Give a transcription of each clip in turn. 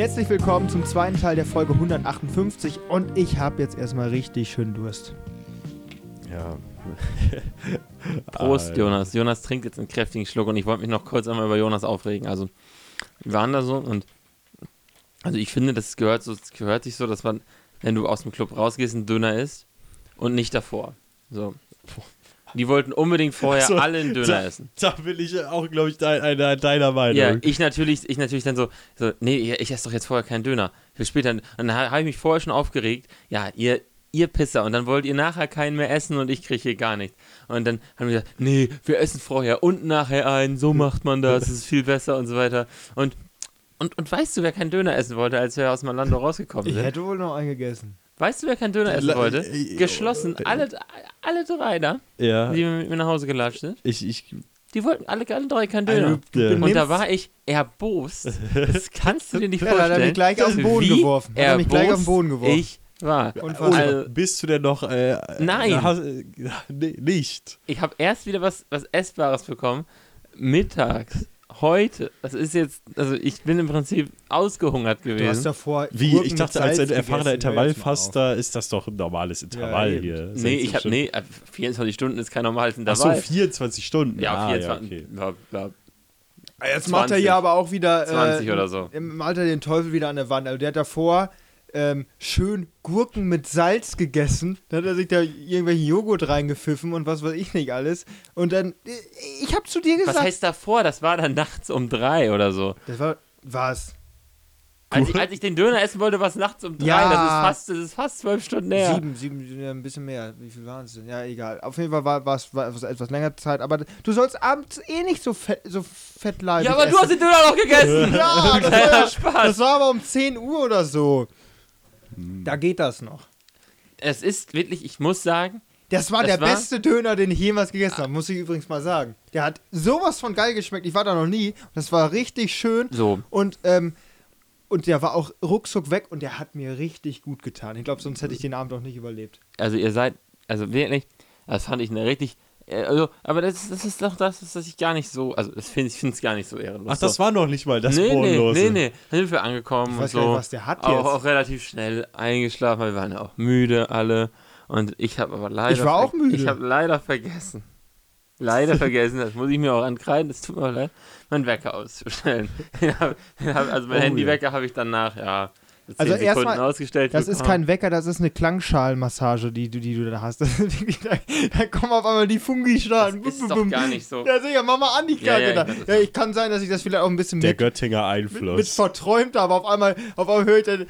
herzlich willkommen zum zweiten Teil der Folge 158 und ich habe jetzt erstmal richtig schön Durst. Ja. Prost, Alter. Jonas. Jonas trinkt jetzt einen kräftigen Schluck und ich wollte mich noch kurz einmal über Jonas aufregen. Also, wir waren da so und also ich finde, das gehört so, es gehört sich so, dass man, wenn du aus dem Club rausgehst, ein Döner isst und nicht davor. So. Die wollten unbedingt vorher So, alle einen Döner da, essen. Da bin ich auch, glaube ich, dein, einer deiner Meinung. Ja, ich natürlich, ich natürlich dann so, so nee, ich esse doch jetzt vorher keinen Döner. Für später. Und dann habe ich mich vorher schon aufgeregt. Ja, ihr, ihr Pisser. Und dann wollt ihr nachher keinen mehr essen und ich kriege hier gar nichts. Und dann haben wir gesagt, nee, wir essen vorher und nachher einen. So macht man das. Das ist viel besser und so weiter. Und, und, und weißt du, wer keinen Döner essen wollte, als wir aus Malando rausgekommen Ich sind? hätte wohl noch einen gegessen. Weißt du, wer keinen Döner essen La- wollte? äh, Geschlossen. äh, Alle, alle drei da, ja. die mit mir nach Hause gelatscht sind. Ich, ich, Die wollten alle, alle drei keinen Also, Döner. du Ja. Und da war ich erbost. Das kannst du dir nicht Ja, da hat vorstellen. er mich gleich auf den Boden wie geworfen. Hat er mich gleich auf den erbost Boden geworfen. Ich war. Und oh, was? Also- bist du denn noch. Äh, Nein. Hast, äh, nicht. Ich habe erst wieder was, was Essbares bekommen. Mittags. Heute. Das ist jetzt. Also, ich bin im Prinzip ausgehungert Du hast gewesen. davor Wie? Gurken ich dachte, als ein erfahrener. Intervallfaster ist das doch ein normales Intervall eben. hier. Nee, ich habe. schon- Nee, äh, 24 Stunden ist kein normales Ach so, Intervall. 24 Stunden. ja, ah, 24. Ja, okay. ja, ja, Ah, Jetzt macht er 20. hier aber auch wieder. 20 äh, oder so. Im Alter den Teufel wieder an der Wand. Also der hat davor ähm, schön Gurken mit Salz gegessen. Dann hat er sich da irgendwelchen Joghurt reingepfiffen und was weiß ich nicht alles. Und dann, äh, ich hab zu dir gesagt. Was heißt davor? Das war dann nachts um drei oder so. Das war, was? Als ich, als ich den Döner essen wollte, war es nachts um drei. Ja. Das, ist fast, das ist fast zwölf Stunden her. Sieben, sieben, ein bisschen mehr. Wie viel waren es denn? Ja, egal. Auf jeden Fall war war es war es etwas länger Zeit. Aber du sollst abends eh nicht so fett, so fettleibig Ja, aber du essen. hast den Döner noch gegessen. Ja, das war, ja Spaß. das war aber um 10 Uhr oder so. Da geht das noch. Es ist wirklich, ich muss sagen, Das war Das der war- beste Döner, den ich jemals gegessen habe, muss ich übrigens mal sagen. Der hat sowas von geil geschmeckt. Ich war da noch nie. Das war richtig schön. so. Und, ähm, und der war auch ruckzuck weg und der hat mir richtig gut getan. Ich glaube, sonst hätte ich den Abend auch nicht überlebt. Also ihr seid, also wirklich, das fand ich eine richtig, also, aber das, das ist doch das, was ich gar nicht so, also das finde ich finde es gar nicht so ehrenlos. Ach, das war noch nicht mal das nee, nee, Bodenlose. nee, nee, dann sind wir angekommen Ich und weiß nicht, so. was der hat auch, jetzt. auch relativ schnell eingeschlafen, weil wir waren ja auch müde alle. Und ich habe aber leider. Ich war auch müde. Ich habe leider vergessen. Leider vergessen, das muss ich mir auch ankreiden, das tut mir auch leid, meinen Wecker auszustellen. Also mein Oh, Handywecker habe ich danach, ja, Also 10 erstmal- ausgestellt. Das ist bekommen. kein Wecker, das ist eine Klangschalenmassage, die, du- die du da hast. Ist wirklich- da, da kommen auf einmal die Fungi-Strahlen. Das ist doch gar nicht so. Ja, sicher, mach mal an, die Ja, ja, Kacke da. ich weiß, Ja, ich kann sein, dass ich das vielleicht auch ein bisschen Der mit, Göttinger mit, mit Einfluss. verträumt habe. Auf einmal, auf einmal höre ich dann,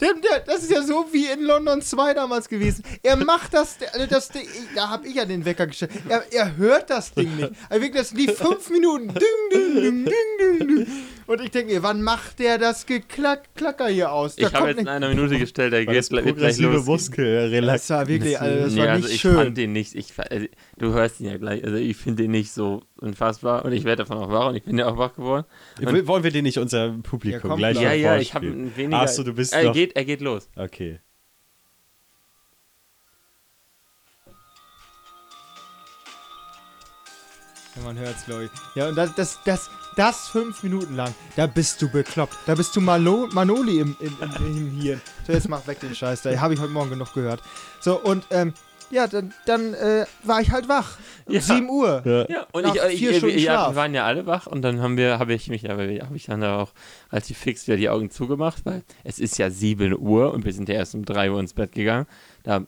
der, der, das ist ja so wie in London 2 damals gewesen. Er macht das, der- das Ding, da habe ich ja den Wecker gestellt. Er, er hört das Ding nicht. Also wirklich, das lief fünf Minuten. Ding, ding, ding, ding, ding, ding. Und ich denke mir, wann macht der das Geklack, Klacker hier aus? Da Ich habe jetzt in nicht- einer Minute gestellt, der geht gleich, gleich progressive los. Muskelrelax. Das war wirklich, also das nee, war also nicht ich schön. fand den nicht, ich, also, du hörst ihn ja gleich, also ich finde den nicht so unfassbar und ich werde davon auch wach und ich bin ja auch wach geworden. Will- Wollen wir den nicht unser Publikum Ja, gleich. Ja, mal ja, ich habe weniger. Ach so, du bist er noch... geht, er geht los. Okay. Ja, man hört's, glaube ich. Ja, und das, das, das, das fünf Minuten lang, da bist du bekloppt. Da bist du Malo, Manoli im, im, im, im Hirn. So, jetzt mach weg den Scheiß da. Habe ich heute Morgen genug gehört. So, und, ähm, ja, dann, dann äh, war ich halt wach. Um Ja. 7 Uhr. Ja. Ja, und Nach ich, ich, vier ich, Stunden ich, ja, Schlaf. wir waren ja alle wach und dann haben wir, habe ich mich, aber habe ich dann auch relativ fix wieder die Augen zugemacht, weil es ist ja 7 Uhr und wir sind ja erst um 3 Uhr ins Bett gegangen. Da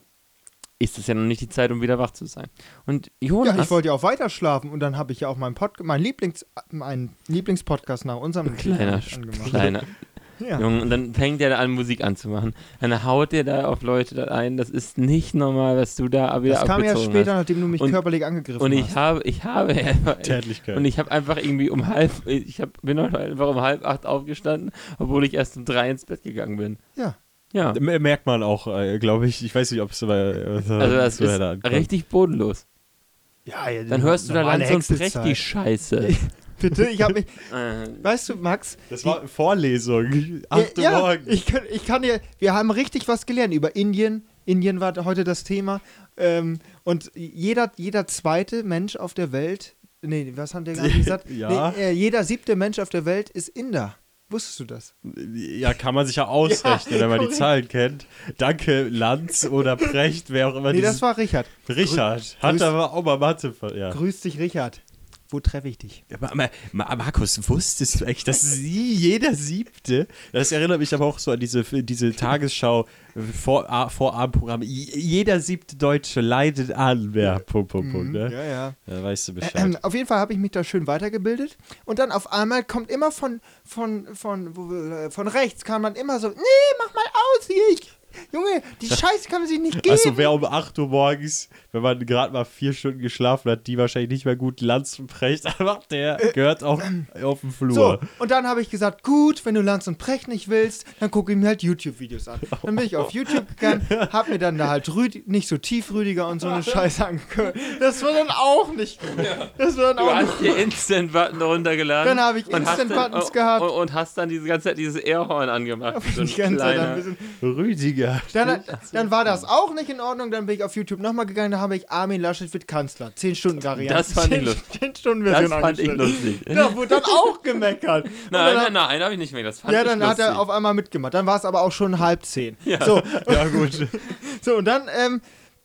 ist es ja noch nicht die Zeit, um wieder wach zu sein. Und Jonas, Ja, ich wollte ja auch weiter schlafen und dann habe ich ja auch meinen Pod mein Lieblings meinen Lieblingspodcast nach unserem kleiner, angemacht. kleiner Ja. Junge, und dann fängt er da an, Musik anzumachen. Dann haut der da auf Leute da ein. Das ist nicht normal, was du da wieder Das kam ja später, hast. nachdem du mich Und- körperlich angegriffen Und ich hast. habe, ich habe einfach, Tätlichkeit. und ich habe einfach irgendwie um halb, ich hab, bin einfach um halb acht aufgestanden, obwohl ich erst um drei ins Bett gegangen bin. Ja. Ja, Merkt man auch, äh, glaube ich. Ich weiß nicht, ob es bei. Äh, also das so ist da richtig bodenlos. Ja, ja, Dann hörst du da langsam Hexezeit. die Scheiße. Bitte, ich habe mich, Äh, weißt du, Max, Das war Vorlesung. Acht Uhr ja, morgens. Ich kann, ich kann dir, wir haben richtig was gelernt über Indien. Indien war heute das Thema. Ähm, und jeder, jeder zweite Mensch auf der Welt, nee, was haben der gerade gesagt? Ja. Nee, äh, jeder siebte Mensch auf der Welt ist Inder. Wusstest du das? Ja, kann man sich ja ausrechnen, wenn man die korrekt. Zahlen kennt. Danke, Lanz oder Precht, wer auch immer Nee, das war Richard. Richard. Hat Grüß- aber auch mal Mathe. Ja. Grüß dich, Richard. Wo treffe ich dich? Ma- Ma- Markus, wusstest du echt, dass sie jeder Siebte, das erinnert mich aber auch so an diese, diese Tagesschau, Vor, Vorabendprogramme, jeder siebte Deutsche leidet an, ja, Punkt, Punkt, Punkt, ne? Ja, ja. Da weißt du Bescheid. Ähm, auf jeden Fall habe ich mich da schön weitergebildet. Und dann auf einmal kommt immer von, von, von, wo, äh, von rechts kam man immer so, nee, mach mal aus hier. Ich, Junge, die Scheiße kann man sich nicht geben. Also wer um 8 Uhr morgens, wenn man gerade mal vier Stunden geschlafen hat, die wahrscheinlich nicht mehr gut Lanz und Precht, aber der gehört auch auf dem Flur. so, und dann habe ich gesagt, gut, wenn du Lanz und Precht nicht willst, dann gucke ich mir halt YouTube-Videos an. Dann bin ich auf YouTube gegangen, habe mir dann da halt Rüd nicht so tiefrüdiger und so eine Scheiße angehört. Das war dann auch nicht gut. Das war dann Du auch nicht hast dir Instant-Button runtergeladen. Dann habe ich Instant-Buttons und- gehabt. Und, und hast dann diese ganze Zeit dieses Airhorn angemacht. so ein die ganze Zeit kleiner- ein bisschen Rüdiger. Dann, dann war das auch nicht in Ordnung. Dann bin ich auf YouTube nochmal gegangen. Da habe ich Armin Laschet wird Kanzler. 10 Stunden Variante. Das fand ich 10 lustig. 10 Stunden Das Version fand ich lustig. Da wurde dann auch gemeckert. Nein, dann, nein, nein, habe ich nicht mehr. Das fand Ja, dann hat er auf einmal mitgemacht. Dann war es aber auch schon halb zehn. Ja. So, Ja, gut. so, und dann ähm,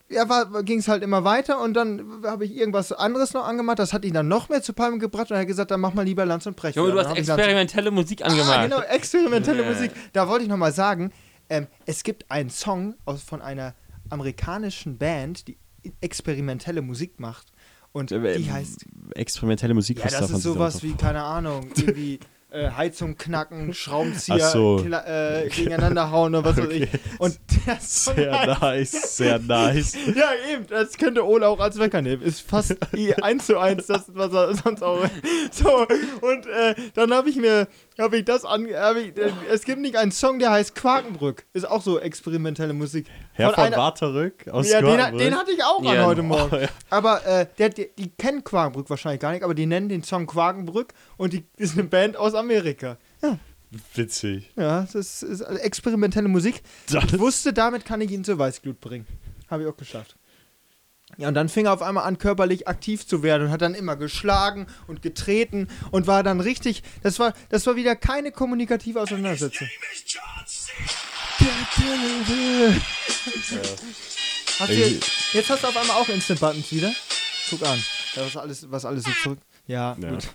ja, ging es halt immer weiter und dann habe ich irgendwas anderes noch angemacht. Das hat ihn dann noch mehr zu Palmen gebracht und er hat gesagt, dann mach mal lieber Lanz und Precht. Junge, du hast experimentelle Musik angemacht. Ah, genau, experimentelle Ja. Musik. Da wollte ich nochmal sagen, ähm, es gibt einen Song aus, von einer amerikanischen Band, die experimentelle Musik macht. Und die heißt. Experimentelle Musik, Ja, das ist sowas wie, keine Ahnung, irgendwie äh, Heizung knacken, Schraubenzieher so. äh, gegeneinander hauen oder was weiß ich. Und der Song Sehr heißt, nice, sehr nice. Ja, eben, das könnte Ole auch als Wecker nehmen. Ist fast eh eins zu eins das, was er sonst auch. So, und äh, dann habe ich mir, habe ich das an, ich, äh, es gibt nicht einen Song, der heißt Quakenbrück. Ist auch so experimentelle Musik. Herr von einer- Waterrück aus ja, den, den hatte ich auch an Ja. heute Morgen. Oh, ja. Aber äh, der, die, die kennen Quakenbrück wahrscheinlich gar nicht, aber die nennen den Song Quakenbrück und die ist eine Band aus Amerika. Ja, Witzig. ja das ist, ist also experimentelle Musik. Das- Ich wusste, damit kann ich ihn zur Weißglut bringen. Habe ich auch geschafft. Ja, und dann fing er auf einmal an, körperlich aktiv zu werden und hat dann immer geschlagen und getreten und war dann richtig. Das war, das war wieder keine kommunikative Auseinandersetzung. Hast du jetzt, hast du auf einmal auch Instant Buttons wieder. Guck an. Ja, Was alles, was alles so zurück. Ja, Ja. gut.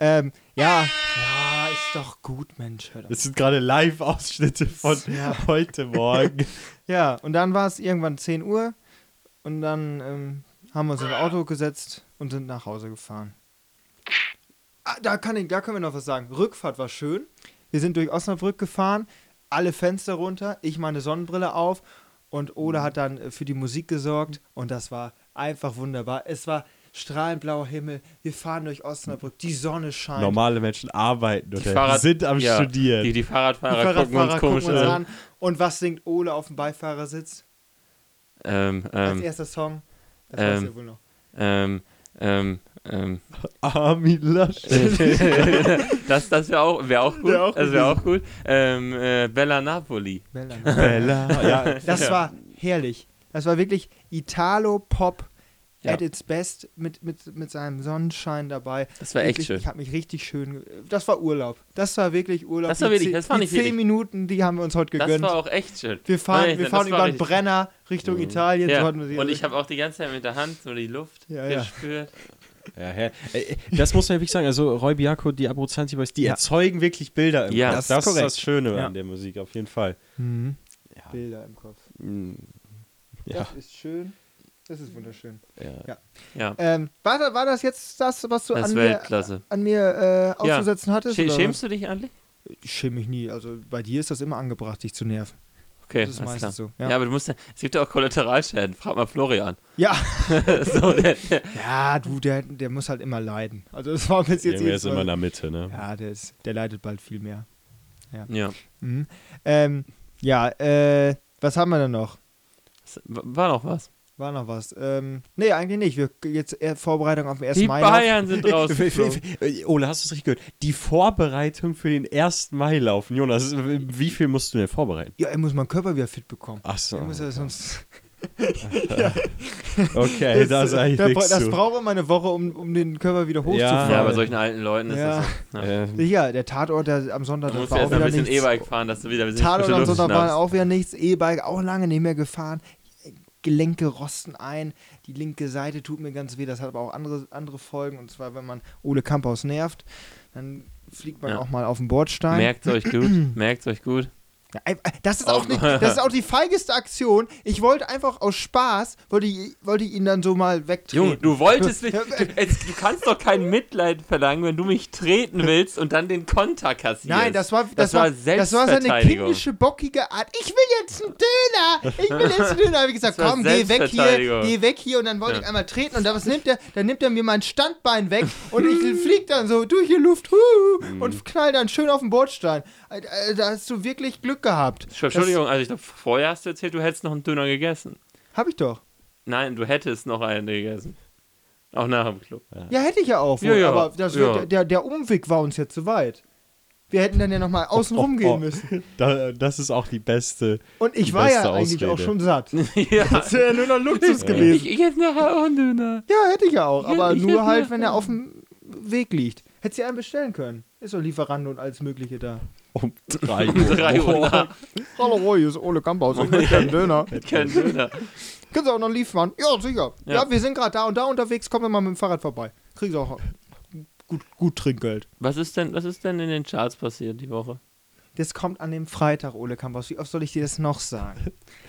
Ähm, ja, ja, ist doch gut, Mensch. Das sind gerade Live-Ausschnitte von Ja. heute Morgen. Ja, und dann war es irgendwann 10 Uhr und dann ähm, haben wir uns ins Auto gesetzt und sind nach Hause gefahren. Ah, da, kann ich, da können wir noch was sagen. Rückfahrt war schön. Wir sind durch Osnabrück gefahren, alle Fenster runter, ich meine Sonnenbrille auf und Ole hat dann äh, für die Musik gesorgt und das war einfach wunderbar. Es war strahlend blauer Himmel, wir fahren durch Osnabrück, die Sonne scheint. Normale Menschen arbeiten oder Fahrrad- sind am ja, Studieren. Die, die Die Fahrradfahrer, gucken uns Fahrradfahrer komisch gucken uns an. an. Und was singt Ole auf dem Beifahrersitz? Ähm, Als ähm, erster Song. Das weiß ähm, ja wohl noch. ähm, ähm, ähm. Armin Laschet. das das wäre auch, wär auch gut. Wär auch das wäre auch gut. Ähm, äh, Bella Napoli. Bella. Bella. Ja, Das war herrlich. Das war wirklich Italo-Pop Ja. at its best mit, mit, mit seinem Sonnenschein dabei. Das war echt wirklich, schön. Ich habe mich richtig schön. Das war Urlaub. Das war wirklich Urlaub. Das war Die wirklich- zehn- das fand die ich zehn wirklich- Minuten, die haben wir uns heute Das gegönnt. war auch echt schön. Wir fahren, Nein, wir das fahren über den Brenner Richtung Italien. so Ja. sie- Und ich habe auch die ganze Zeit mit der Hand so die Luft Ja, ja. gespürt. Ja, hä- äh, das muss man wirklich sagen. Also, Roy Bianco, die Abruzanti Boys, die Ja. erzeugen wirklich Bilder im Ja, Kopf. das ist Das ist korrekt. das Schöne Ja. an der Musik, auf jeden Fall. Mhm. Ja. Bilder im Kopf. Ja, Das ist schön. Das ist wunderschön. ja. Ja, Ähm, war, da, war das jetzt das, was du das an ist mir, Weltklasse. an mir äh, auszusetzen hattest? Schä- oder Schämst du dich eigentlich? Ich schäme mich nie. Also bei dir ist das immer angebracht, dich zu nerven. Okay, Das ist meistens klar. so, Ja. ja. aber du musst ja, es gibt ja auch Kollateralschäden. Frag mal Florian. Ja, so, der, der, ja, du, der, der muss halt immer leiden. Also das war bis jetzt jedes ist immer in der Mitte, ne? Ja, der, ist, der leidet bald viel mehr. ja. Mhm. Ähm, ja, äh, was haben wir denn noch? War noch was. War noch was? Ähm, nee, eigentlich nicht. Wir jetzt eher Vorbereitung auf den 1. Die Mai. Bayern sind draußen. Äh, Ole, hast du es richtig gehört? Die Vorbereitung für den 1. Mai laufen. Jonas, wie viel musst du denn vorbereiten? Ja, er muss meinen Körper wieder fit bekommen. Ach so. Er muss ja sonst. Okay, da sage ich da, nichts das braucht immer eine Woche, um, um den Körper wieder hochzufahren. Ja, Ja, bei solchen alten Leuten ist Ja. das so. Ja. Äh, Ja, der Tatort der am Sonntag, Du das musst war auch noch ein wieder bisschen. E-Bike fahren, dass du wieder ein bisschen Tatort am Sonntag war auch wieder nichts. E-Bike auch lange nicht mehr gefahren. Gelenke rosten ein. Die linke Seite tut mir ganz weh. Das hat aber auch andere, andere Folgen. Und zwar, wenn man Ole Kamphaus nervt, dann fliegt man Ja. auch mal auf den Bordstein. Merkt euch gut, merkt euch gut. Ey, Das ist, auch nicht, das ist auch die feigeste Aktion. Ich wollte einfach aus Spaß, wollte ich, wollte ich ihn dann so mal wegtreten. Junge, du wolltest nicht. Du, jetzt, du kannst doch kein Mitleid verlangen, wenn du mich treten willst und dann den Konter kassierst. Nein, das war, das, Das war das war seine Selbstverteidigung. kindische, bockige Art. Ich will jetzt einen Döner. Ich will jetzt einen Döner. Hab ich gesagt, komm, geh weg hier, geh weg hier. Und dann wollte Ja. ich einmal treten. Und da was nimmt er? Dann nimmt er mir mein Standbein weg und ich flieg dann so durch die Luft huh, Mhm. und knall dann schön auf den Bordstein. Äh, äh, Da hast du wirklich Glück gehabt. Entschuldigung, also ich glaube, vorher hast du erzählt, du hättest noch einen Döner gegessen. Hab ich doch. Nein, du hättest noch einen gegessen. Auch nach dem Club. Ja, hätte ich ja auch. Ja, ja, aber das ja. der, der Umweg war uns jetzt zu weit. Wir hätten dann ja nochmal außen rum oh, gehen müssen. da, das ist auch die beste. Und ich war ja eigentlich auch schon satt. ja. Das wäre ja nur noch Luxus gewesen. Ich, ich esse nachher auch einen Döner. Ja, hätte ich ja auch. Ja, Aber ich nur hätte halt, wenn er auf dem Weg liegt. Hättest du einen bestellen können. Ist doch Lieferando und alles Mögliche da. Um drei Um drei Uhr nach. Hallo Roy, hier ist Ole Kamphaus. Ich möchte einen Döner. Kein Döner. Können Sie auch noch liefern? Ja, sicher. Ja, Ja. wir sind gerade da und da unterwegs. Kommen wir mal mit dem Fahrrad vorbei. Kriegen Sie auch gut, gut Trinkgeld. Was ist, denn, was ist denn in den Charts passiert die Woche? Das kommt an dem Freitag, Ole Kamphaus. Wie oft soll ich dir das noch sagen?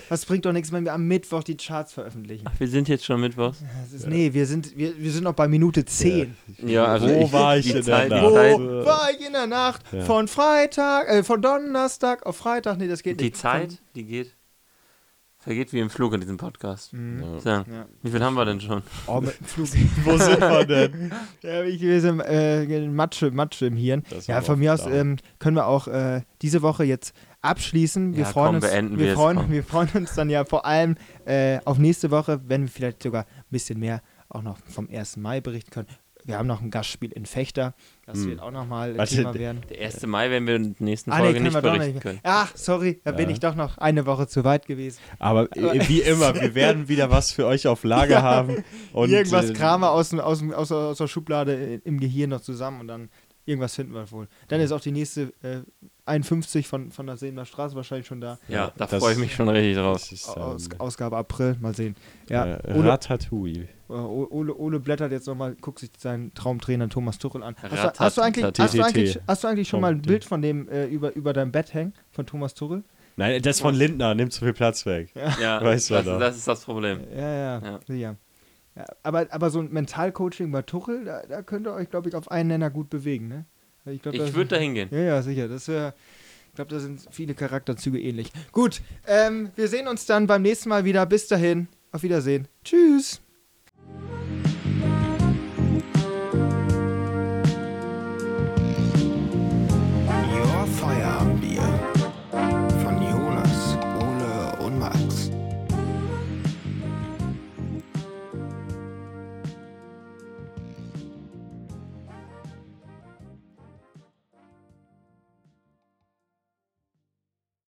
Das bringt doch nichts, wenn wir am Mittwoch die Charts veröffentlichen. Ach, wir sind jetzt schon Mittwochs. Das ist, Nee, wir sind, wir, wir sind noch bei Minute 10. Ja, also Wo ich- war ich die in Zeit- der die Nacht? Wo war ich in der Nacht? Ja. Von Freitag, äh, von Donnerstag auf Freitag. Nee, das geht Die nicht. Zeit, die geht, vergeht wie im Flug in diesem Podcast. Mhm. So, Ja. wie viel haben wir denn schon? Oh, mit dem Flug. Wo sind wir denn? ja, ich gewesen, äh, Matsche, Matsche im Hirn. Ja, von mir aus ähm, können wir auch äh, diese Woche jetzt abschließen. Wir Ja, freuen komm, uns, beenden wir wir freuen, wir freuen uns dann ja vor allem äh, auf nächste Woche, wenn wir vielleicht sogar ein bisschen mehr auch noch vom 1. Mai berichten können. Wir haben noch ein Gastspiel in Fechter. Das Hm. wird auch nochmal Warte, Thema der- werden. Der 1. Mai werden wir in der nächsten Ah, nee, Folge können nicht berichten nicht. können. Ach, sorry, da bin Ja. ich doch noch eine Woche zu weit gewesen. Aber äh, wie immer, wir werden wieder was für euch auf Lager haben. Und, irgendwas äh, kramen aus, aus, aus, aus der Schublade im Gehirn noch zusammen und dann irgendwas finden wir wohl. Dann ist auch die nächste äh, 51 von, von der Seener Straße wahrscheinlich schon da. Ja, da Das- freue ich mich schon richtig drauf. Das ist, Aus, ähm, Ausgabe April, mal sehen. Ja, äh, Ole, Ratatouille. äh, Ole, Ole blättert jetzt nochmal, guckt sich seinen Traumtrainer Thomas Tuchel an. Hast du, hast, du eigentlich, hast, du eigentlich, hast du eigentlich schon mal ein Bild von dem äh, über, über deinem Bett hängen, von Thomas Tuchel? Nein, das von Lindner nimmt zu viel Platz weg. Ja, Weiß man das, doch. das ist das Problem. Ja, ja, Ja. sicher. Ja, aber, aber so ein Mentalcoaching bei Tuchel, da, da könnt ihr euch, glaube ich, auf einen Nenner gut bewegen, ne? Ich, glaub, Ich das- würde da hingehen. Ja, ja, sicher. Das wäre. Ich glaube, da sind viele Charakterzüge ähnlich. Gut, ähm, wir sehen uns dann beim nächsten Mal wieder. Bis dahin. Auf Wiedersehen. Tschüss.